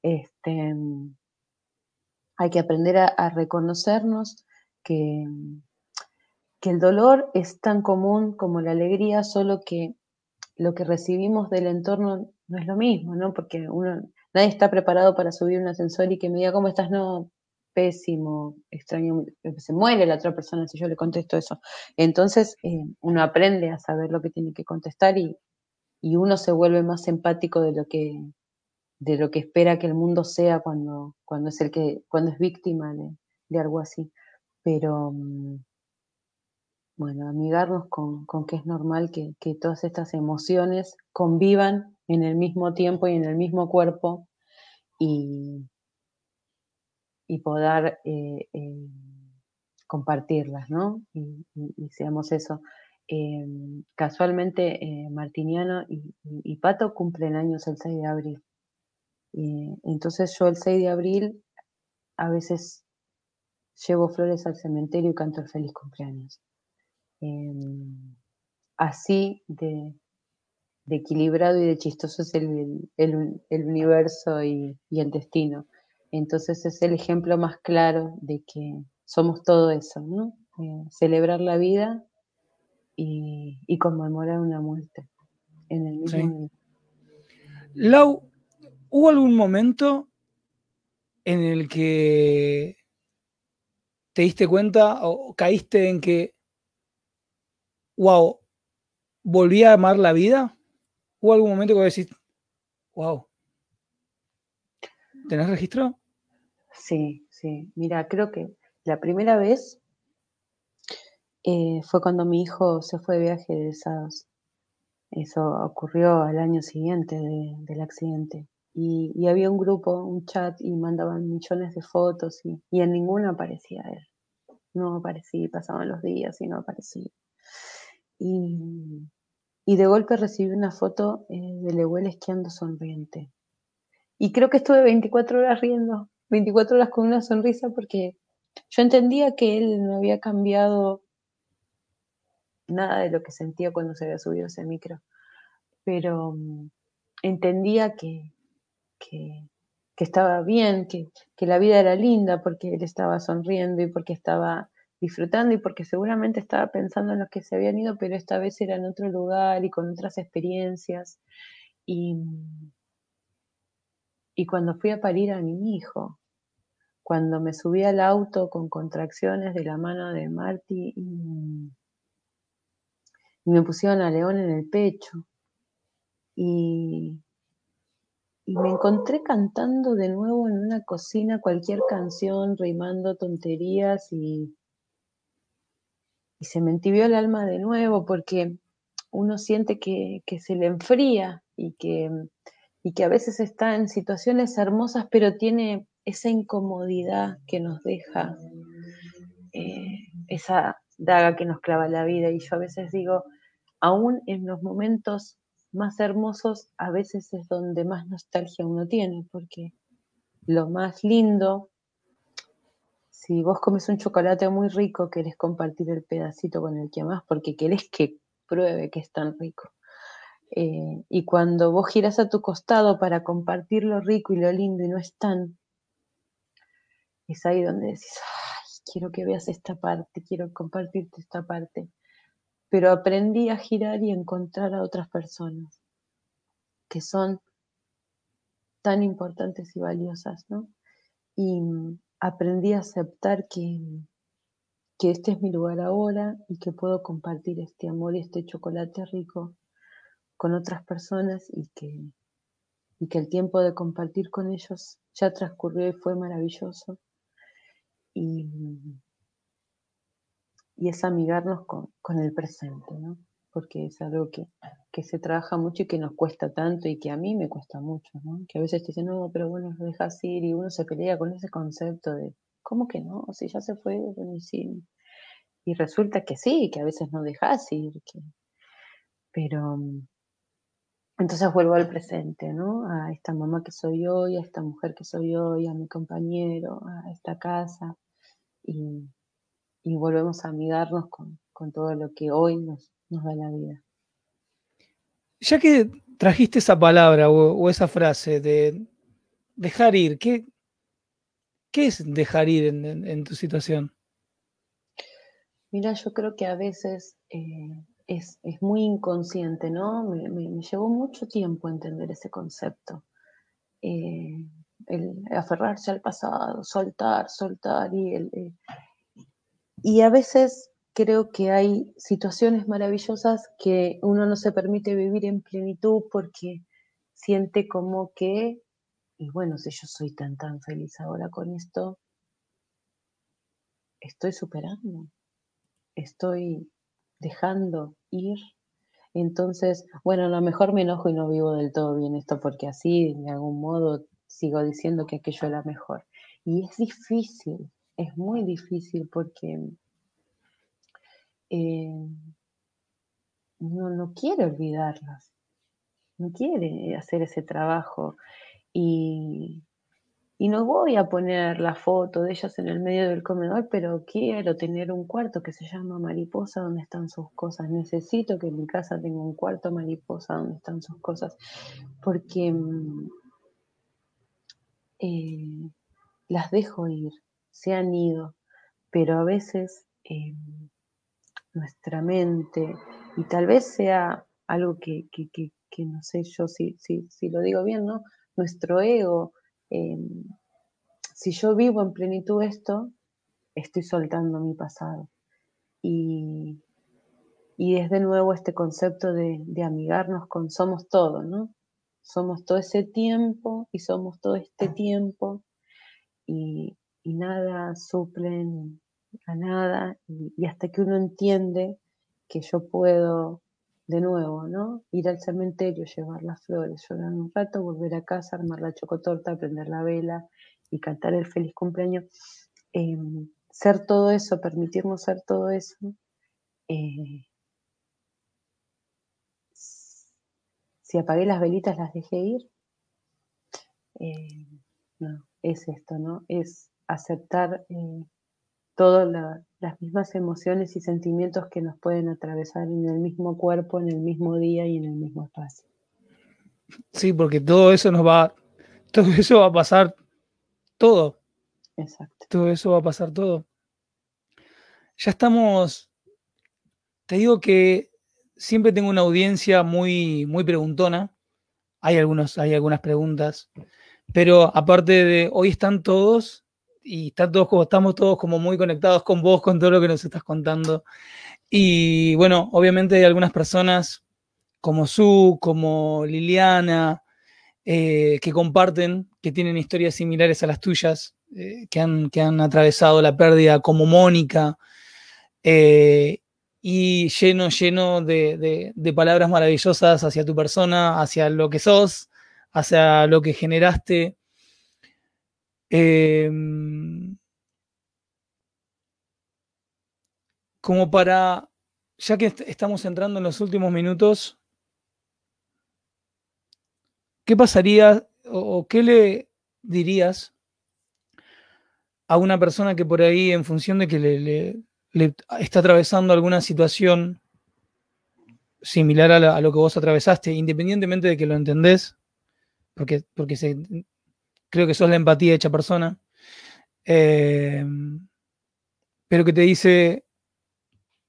Este, hay que aprender a, reconocernos que, que el dolor es tan común como la alegría, solo que lo que recibimos del entorno no es lo mismo, ¿no? Porque uno, nadie está preparado para subir un ascensor y que me diga, ¿cómo estás? No, pésimo, extraño, se muere la otra persona si yo le contesto eso. Entonces eh, uno aprende a saber lo que tiene que contestar y, uno se vuelve más empático de lo que de lo que espera que el mundo sea cuando, cuando es el que, cuando es víctima de, algo así. Pero mm, bueno, amigarnos con, que es normal que, todas estas emociones convivan en el mismo tiempo y en el mismo cuerpo y, y poder eh, eh, compartirlas, ¿no? Y, seamos eso. Eh, casualmente, Martiniano y, Pato cumplen años el 6 de abril. Entonces yo el 6 de abril a veces llevo flores al cementerio y canto el feliz cumpleaños. así de, equilibrado y de chistoso es el, universo y, el destino. Entonces es el ejemplo más claro de que somos todo eso, ¿no? Eh, celebrar la vida y, conmemorar una muerte en el mismo Lau, ¿hubo algún momento en el que te diste cuenta o caíste en que, wow, volví a amar la vida? ¿Hubo algún momento que decís, wow, ¿Tenés registro? Sí, sí. Mira, creo que la primera vez eh, fue cuando mi hijo se fue de viaje de egresados. Eso ocurrió al año siguiente del accidente. Y, había un grupo, un chat, y mandaban millones de fotos y, en ninguna aparecía él. No aparecía, pasaban los días y no aparecía. Y, de golpe recibí una foto eh, de Lewel esquiando sonriente. Y creo que estuve 24 horas riendo, 24 horas con una sonrisa porque yo entendía que él no había cambiado nada de lo que sentía cuando se había subido ese micro, pero mm, entendía que, que, estaba bien, que, que la vida era linda porque él estaba sonriendo y porque estaba disfrutando y porque seguramente estaba pensando en los que se habían ido, pero esta vez era en otro lugar y con otras experiencias. Y, y cuando fui a parir a mi hijo, cuando me subí al auto con contracciones de la mano de Marty y, me pusieron a León en el pecho. Y, y me encontré cantando de nuevo en una cocina cualquier canción, rimando tonterías y, se me entibió el alma de nuevo porque uno siente que, que se le enfría y que y que a veces está en situaciones hermosas, pero tiene esa incomodidad que nos deja eh, esa daga que nos clava la vida. Y yo a veces digo, aún en los momentos más hermosos, a veces es donde más nostalgia uno tiene, porque lo más lindo, si vos comes un chocolate muy rico, querés compartir el pedacito con el que amás, porque querés que pruebe que es tan rico. Eh, y cuando vos giras a tu costado para compartir lo rico y lo lindo y no están, es ahí donde decís, quiero que veas esta parte, quiero compartirte esta parte. Pero aprendí a girar y encontrar a otras personas que son tan importantes y valiosas, ¿no? Y aprendí a aceptar que, que este es mi lugar ahora y que puedo compartir este amor y este chocolate rico con otras personas y que, y que el tiempo de compartir con ellos ya transcurrió y fue maravilloso. Y, y es amigarnos con, el presente, ¿no? Porque es algo que, se trabaja mucho y que nos cuesta tanto y que a mí me cuesta mucho, ¿no? Que a veces te dicen, no, pero bueno, lo dejas ir y uno se pelea con ese concepto de, ¿cómo que no? Si ya se fue, y Y resulta que sí, que a veces no dejas ir, que, pero, entonces vuelvo al presente, ¿no? A esta mamá que soy hoy, a esta mujer que soy hoy, a mi compañero, a esta casa. Y, volvemos a amigarnos con, todo lo que hoy nos, da la vida. Ya que trajiste esa palabra o, esa frase de dejar ir, ¿qué, qué es dejar ir en tu situación? Mira, yo creo que a veces eh, es, muy inconsciente, ¿no? Me, llevó mucho tiempo entender ese concepto. Eh, el aferrarse al pasado, soltar, soltar y el, eh, y a veces creo que hay situaciones maravillosas que uno no se permite vivir en plenitud porque siente como que, y bueno, si yo soy tan tan feliz ahora con esto, estoy superando, estoy dejando ir. Entonces, bueno, a lo mejor me enojo y no vivo del todo bien esto porque así, de algún modo, sigo diciendo que aquello era mejor. Y es difícil, es muy difícil porque eh, no, no quiere olvidarlas, no quiere hacer ese trabajo. Y, y no voy a poner la foto de ellas en el medio del comedor, pero quiero tener un cuarto que se llama mariposa donde están sus cosas. Necesito que en mi casa tenga un cuarto mariposa donde están sus cosas, porque mm, eh, las dejo ir, se han ido, pero a veces eh, nuestra mente, y tal vez sea algo que, no sé yo si, si, lo digo bien, ¿no? Nuestro ego Em, si yo vivo en plenitud esto, estoy soltando mi pasado. Y, y es de nuevo este concepto de, amigarnos con somos todo, ¿no? Somos todo ese tiempo y somos todo este tiempo y, nada suplen a nada y, hasta que uno entiende que yo puedo de nuevo, ¿no? Ir al cementerio, llevar las flores, llorar un rato, volver a casa, armar la chocotorta, prender la vela y cantar el feliz cumpleaños. Em, ser todo eso, permitirnos ser todo eso, eh, si apagué las velitas las dejé ir. Eh, no, es esto, ¿no? Es aceptar eh, todas las mismas emociones y sentimientos que nos pueden atravesar en el mismo cuerpo, en el mismo día y en el mismo espacio. Sí, porque todo eso nos va, <laughs> todo eso va a pasar todo. Exacto. Todo eso va a pasar todo. Ya estamos, te digo que siempre tengo una audiencia muy, muy preguntona. Hay, algunos, hay algunas preguntas, pero aparte de hoy están todos y como, estamos todos como muy conectados con vos, con todo lo que nos estás contando. Y bueno, obviamente hay algunas personas como Su, como Liliana, eh, que comparten, que tienen historias similares a las tuyas, eh, que, han, que, han, atravesado la pérdida, como Mónica, eh, y lleno, lleno de, de, palabras maravillosas hacia tu persona, hacia lo que sos, hacia lo que generaste. Em, como para, ya que estamos entrando en los últimos minutos, ¿qué pasaría o, qué le dirías a una persona que por ahí, en función de que le, está atravesando alguna situación similar a, lo que vos atravesaste, independientemente de que lo entendés, porque, porque se, creo que sos la empatía hecha persona, eh, pero que te dice,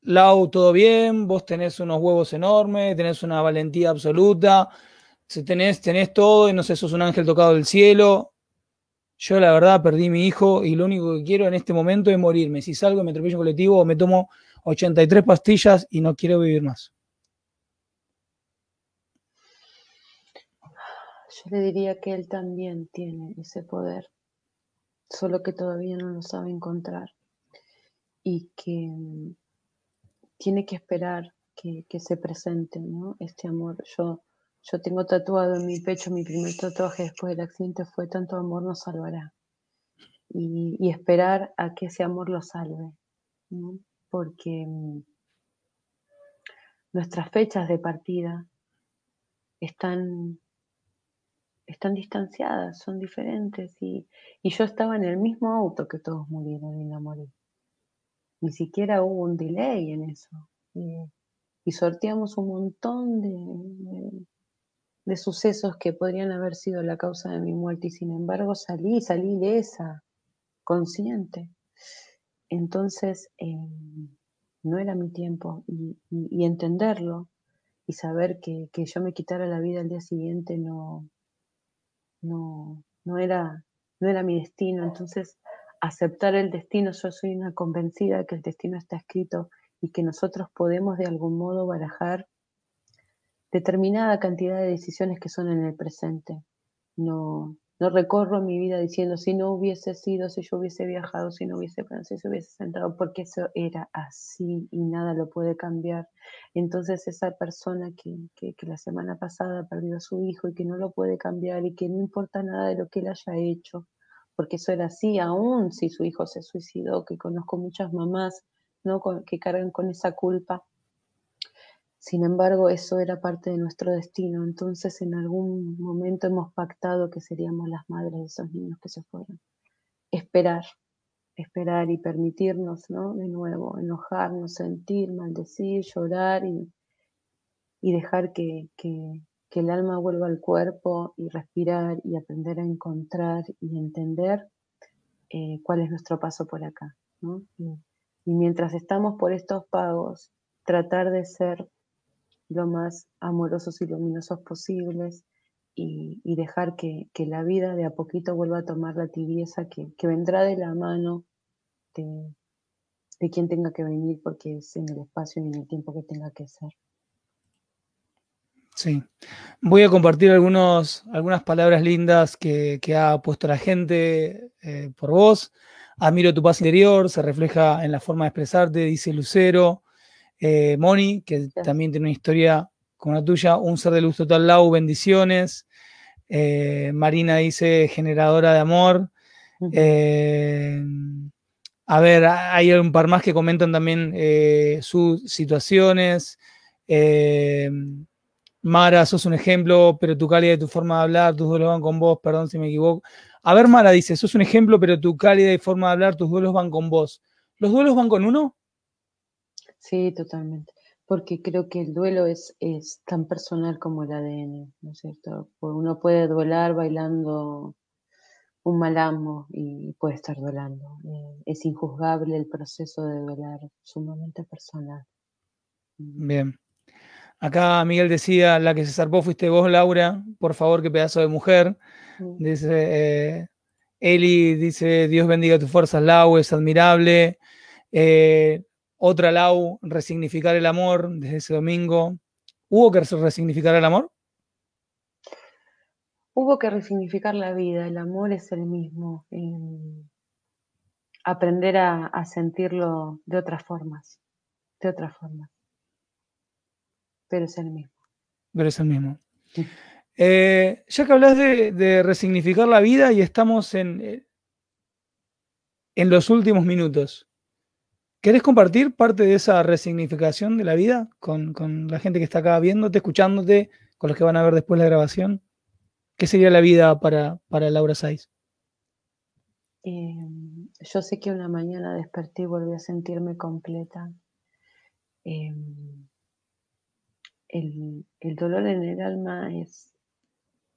Lau, todo bien, vos tenés unos huevos enormes, tenés una valentía absoluta, tenés, tenés todo y no sé, sos un ángel tocado del cielo. Yo la verdad perdí mi hijo y lo único que quiero en este momento es morirme. Si salgo me atropello un colectivo o me tomo 83 pastillas y no quiero vivir más. Yo le diría que él también tiene ese poder, solo que todavía no lo sabe encontrar y que mm, tiene que esperar que, se presente ¿no? este amor. Yo, yo tengo tatuado en mi pecho, mi primer tatuaje después del accidente fue tanto amor nos salvará. Y, esperar a que ese amor lo salve, porque mm, nuestras fechas de partida están están distanciadas, son diferentes y, yo estaba en el mismo auto que todos murieron y no morí. Ni siquiera hubo un delay en eso. y sorteamos un montón de, de, sucesos que podrían haber sido la causa de mi muerte y sin embargo salí, salí de esa, consciente. Entonces, em, no era mi tiempo y, entenderlo y saber que, yo me quitara la vida al día siguiente no, no, no, era, no era mi destino. Entonces, aceptar el destino, yo soy una convencida de que el destino está escrito y que nosotros podemos de algún modo barajar determinada cantidad de decisiones que son en el presente. No, no recorro mi vida diciendo si no hubiese sido, si yo hubiese viajado, si no hubiese pensado, si se hubiese sentado, porque eso era así y nada lo puede cambiar. Entonces esa persona que, que, que, la semana pasada perdió a su hijo y que no lo puede cambiar y que no importa nada de lo que él haya hecho, porque eso era así, aún si su hijo se suicidó, que conozco muchas mamás ¿no? que cargan con esa culpa sin embargo, eso era parte de nuestro destino. Entonces, en algún momento hemos pactado que seríamos las madres de esos niños que se fueron. Esperar, esperar y permitirnos, ¿no? De nuevo, enojarnos, sentir, maldecir, llorar y, dejar que, el alma vuelva al cuerpo y respirar y aprender a encontrar y entender eh, cuál es nuestro paso por acá. y mientras estamos por estos pagos, tratar de ser lo más amorosos y luminosos posibles y, dejar que, la vida de a poquito vuelva a tomar la tibieza que, vendrá de la mano de, quien tenga que venir porque es en el espacio y en el tiempo que tenga que ser. Sí, voy a compartir algunos, algunas palabras lindas que, ha puesto la gente eh, por vos. Admiro tu paz interior, se refleja en la forma de expresarte, dice Lucero. Eh, Moni, que también tiene una historia como la tuya, un ser de luz total, Lau, bendiciones. Eh, Marina dice generadora de amor. Eh, a ver, hay un par más que comentan también sus situaciones. Mara, sos un ejemplo, pero tu calidad y tu forma de hablar, tus duelos van con vos, perdón si me equivoco. A ver, Mara dice, sos un ejemplo, pero tu calidad y forma de hablar, tus duelos van con vos. ¿Los duelos van con uno? Sí, totalmente. Porque creo que el duelo es, es tan personal como el ADN, ¿no es cierto? Uno puede duelar bailando un malambo y puede estar duelando. Eh, es injuzgable el proceso de duelar, sumamente personal. Bien. Acá Miguel decía, la que se zarpó fuiste vos, Laura. Por favor, qué pedazo de mujer. Dice, eh, Eli dice, Dios bendiga tus fuerzas, Lau, es admirable. Eh, otra Lau, resignificar el amor desde ese domingo. ¿Hubo que resignificar el amor? Hubo que resignificar la vida, el amor es el mismo. Em, aprender a, sentirlo de otras formas, de otras formas. Pero es el mismo. Pero es el mismo. Eh, ya que hablas de, resignificar la vida y estamos en, eh, en los últimos minutos, ¿Querés compartir parte de esa resignificación de la vida con, la gente que está acá viéndote, escuchándote, con los que van a ver después la grabación? ¿Qué sería la vida para, para Laura Saiz? Em, yo sé que una mañana desperté y volví a sentirme completa. Em, el, dolor en el alma es,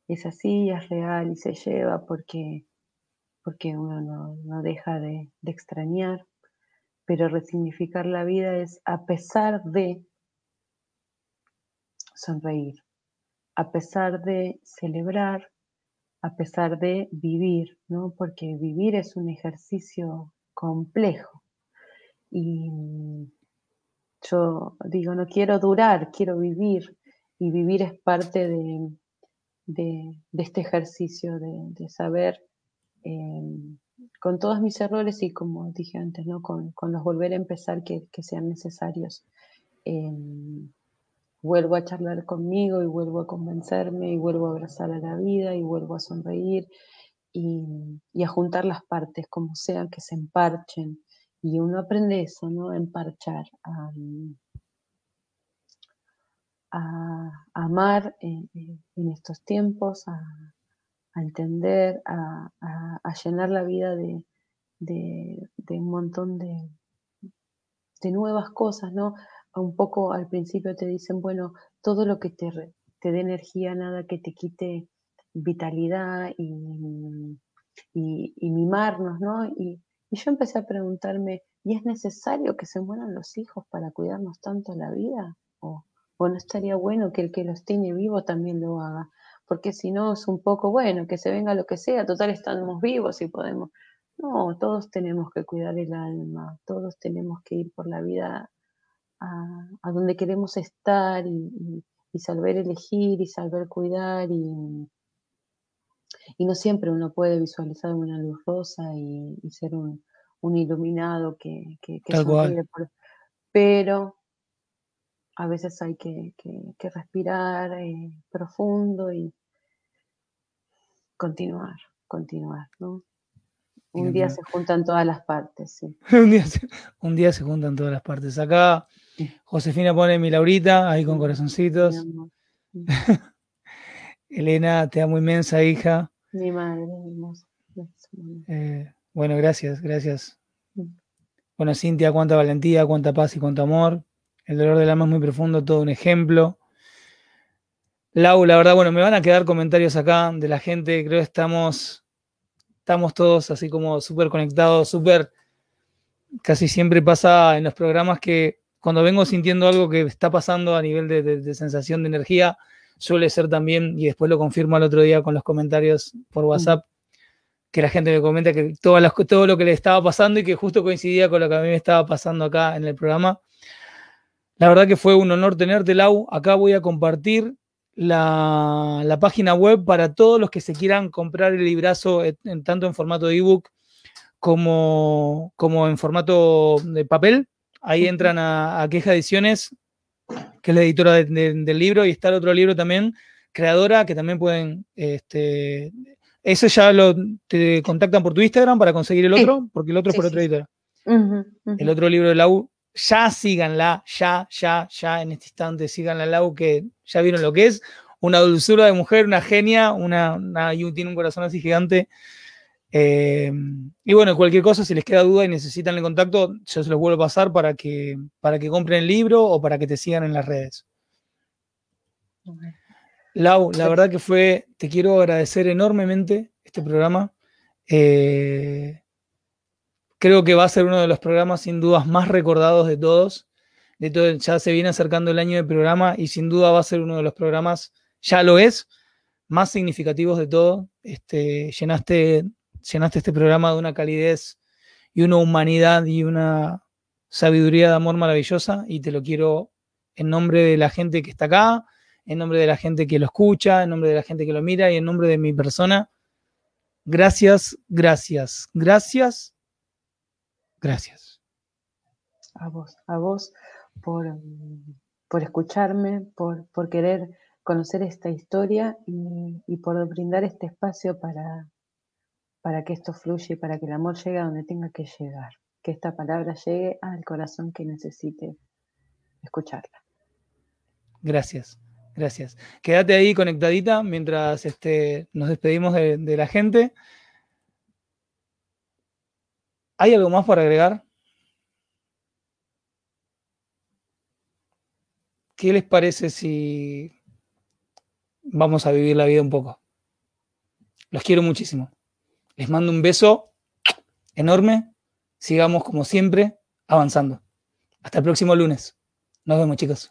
es así, es real y se lleva porque, porque uno no, deja de extrañar pero resignificar la vida es a pesar de sonreír, a pesar de celebrar, a pesar de vivir, ¿no? Porque vivir es un ejercicio complejo. Y yo digo, no quiero durar, quiero vivir. Y vivir es parte de, este ejercicio de, saber eh, con todos mis errores y como dije antes, ¿no? con, los volver a empezar que, sean necesarios. Em, vuelvo a charlar conmigo y vuelvo a convencerme y vuelvo a abrazar a la vida y vuelvo a sonreír y, a juntar las partes como sean que se emparchen. Y uno aprende eso, ¿no? A emparchar, a, amar en estos tiempos, a, a entender, a, llenar la vida de, un montón de, de, nuevas cosas, ¿no? Un poco al principio te dicen, bueno, todo lo que te, te dé energía, nada que te quite vitalidad y, y, mimarnos, ¿no? Y, Y yo empecé a preguntarme, ¿y es necesario que se mueran los hijos para cuidarnos tanto la vida? ¿O, o no estaría bueno que el que los tiene vivo también lo haga? Porque si no es un poco bueno, que se venga lo que sea, total estamos vivos y podemos. No, todos tenemos que cuidar el alma, todos tenemos que ir por la vida a, a donde queremos estar y, y saber elegir y saber cuidar y, y no siempre uno puede visualizar una luz rosa y, ser un, iluminado que, que, sonríe pero a veces hay que, respirar eh, profundo y continuar, continuar, ¿no? Un día se juntan todas las partes, sí. <laughs> un, día se, un día se juntan todas las partes. Acá <laughs> Josefina pone mi Laurita, ahí con corazoncitos. <laughs> Elena, te amo inmensa, hija. Mi madre, eh, bueno, gracias, gracias. Mm. Bueno, Cintia, cuánta valentía, cuánta paz y cuánto amor. El dolor del alma es muy profundo, todo un ejemplo. Lau, la verdad, bueno, me van a quedar comentarios acá de la gente. Creo que estamos, estamos todos así como súper conectados, súper. Casi siempre pasa en los programas que cuando vengo sintiendo algo que está pasando a nivel de sensación de energía, suele ser también, y después lo confirmo al otro día con los comentarios por WhatsApp, que la gente me comenta que todo, todo lo que le estaba pasando y que justo coincidía con lo que a mí me estaba pasando acá en el programa. La verdad que fue un honor tenerte, Lau. Acá voy a compartir la, la página web para todos los que se quieran comprar el librazo, en, tanto en formato ebook como, como en formato de papel. Ahí entran a, a Queja Ediciones, que es la editora del libro, y está el otro libro también, Creadora, que también pueden, este, eso ya lo te contactan por tu Instagram para conseguir el otro, porque el otro es por otra editora. El otro libro de Lau, ya síganla, ya, ya, ya en este instante síganla Lau, que ya vieron lo que es, una dulzura de mujer, una genia, una, una tiene un corazón así gigante. Eh, y bueno, cualquier cosa, si les queda duda y necesitan el contacto, yo se los vuelvo a pasar para que, para que compren el libro o para que te sigan en las redes. Lau, la verdad que fue, te quiero agradecer enormemente este programa. Eh, creo que va a ser uno de los programas sin dudas más recordados de todos. De todo, ya se viene acercando el año de programa y sin duda va a ser uno de los programas, ya lo es, más significativos de todo. Este, llenaste llenaste este programa de una calidez y una humanidad y una sabiduría de amor maravillosa y te lo quiero en nombre de la gente que está acá, en nombre de la gente que lo escucha, en nombre de la gente que lo mira y en nombre de mi persona. Gracias, gracias, gracias, gracias. A vos, a vos por, por escucharme, por, por querer conocer esta historia y, y por brindar este espacio para, para que esto fluya y para que el amor llegue a donde tenga que llegar, que esta palabra llegue al corazón que necesite escucharla. Gracias, gracias. Quédate ahí conectadita mientras este, nos despedimos de, de la gente. ¿Hay algo más para agregar? ¿Qué les parece si vamos a vivir la vida un poco? Los quiero muchísimo. Les mando un beso enorme. Sigamos como siempre avanzando. Hasta el próximo lunes. Nos vemos chicos.